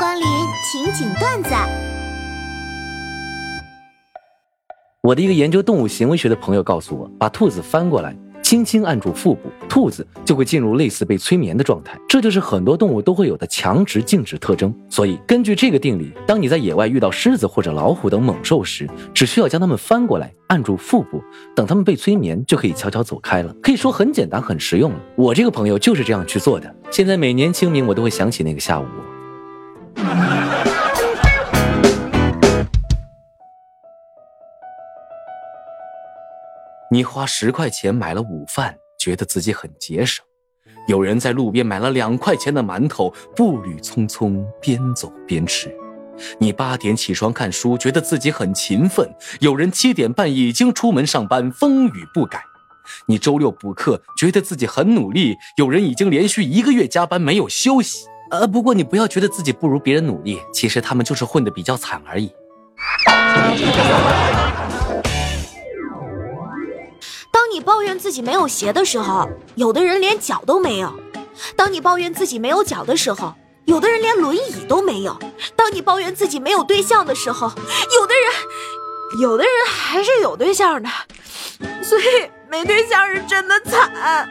光临情景段子。我的一个研究动物行为学的朋友告诉我，把兔子翻过来，轻轻按住腹部，兔子就会进入类似被催眠的状态。这就是很多动物都会有的强直静止特征。所以，根据这个定理，当你在野外遇到狮子或者老虎等猛兽时，只需要将它们翻过来，按住腹部，等它们被催眠，就可以悄悄走开了。可以说很简单，很实用了。我这个朋友就是这样去做的。现在每年清明，我都会想起那个下午。你花十块钱买了午饭，觉得自己很节省；有人在路边买了两块钱的馒头，步履匆匆，边走边吃。你八点起床看书，觉得自己很勤奋；有人七点半已经出门上班，风雨不改。你周六补课，觉得自己很努力；有人已经连续一个月加班没有休息。呃，不过你不要觉得自己不如别人努力，其实他们就是混得比较惨而已。当你抱怨自己没有鞋的时候，有的人连脚都没有；当你抱怨自己没有脚的时候，有的人连轮椅都没有；当你抱怨自己没有对象的时候，有的人，有的人还是有对象的。所以没对象是真的惨。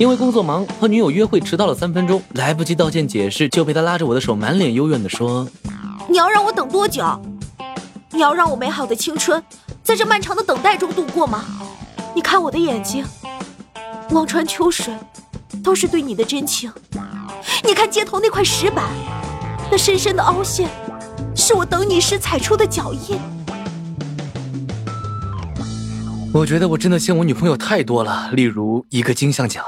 因为工作忙，和女友约会迟到了三分钟，来不及道歉解释，就被他拉着我的手，满脸幽怨地说：“你要让我等多久？你要让我美好的青春在这漫长的等待中度过吗？你看我的眼睛，望穿秋水，都是对你的真情。你看街头那块石板，那深深的凹陷，是我等你时踩出的脚印。我觉得我真的欠我女朋友太多了，例如一个金像奖。”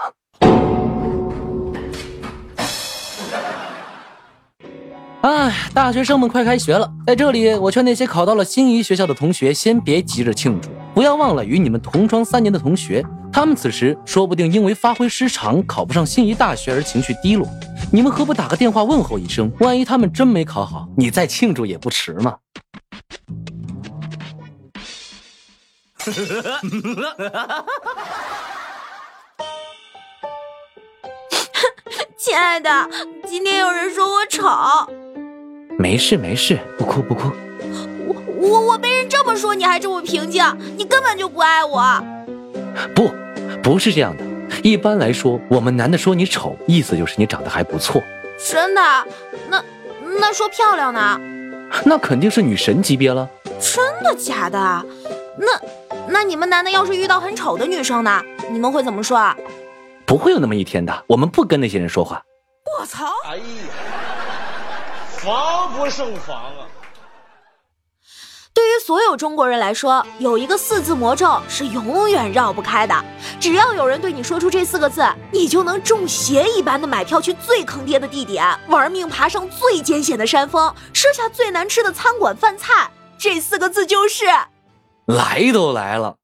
哎，大学生们快开学了，在这里我劝那些考到了心仪学校的同学，先别急着庆祝，不要忘了与你们同窗三年的同学，他们此时说不定因为发挥失常，考不上心仪大学而情绪低落。你们何不打个电话问候一声？万一他们真没考好，你再庆祝也不迟嘛。亲爱的，今天有人说我丑。没事没事，不哭不哭。我我我被人这么说，你还这么平静？你根本就不爱我。不，不是这样的。一般来说，我们男的说你丑，意思就是你长得还不错。真的？那那说漂亮呢？那肯定是女神级别了。真的假的？那那你们男的要是遇到很丑的女生呢？你们会怎么说啊？不会有那么一天的，我们不跟那些人说话。我操！哎呀，防不胜防啊！对于所有中国人来说，有一个四字魔咒是永远绕不开的。只要有人对你说出这四个字，你就能中邪一般的买票去最坑爹的地点，玩命爬上最艰险的山峰，吃下最难吃的餐馆饭菜。这四个字就是：来都来了。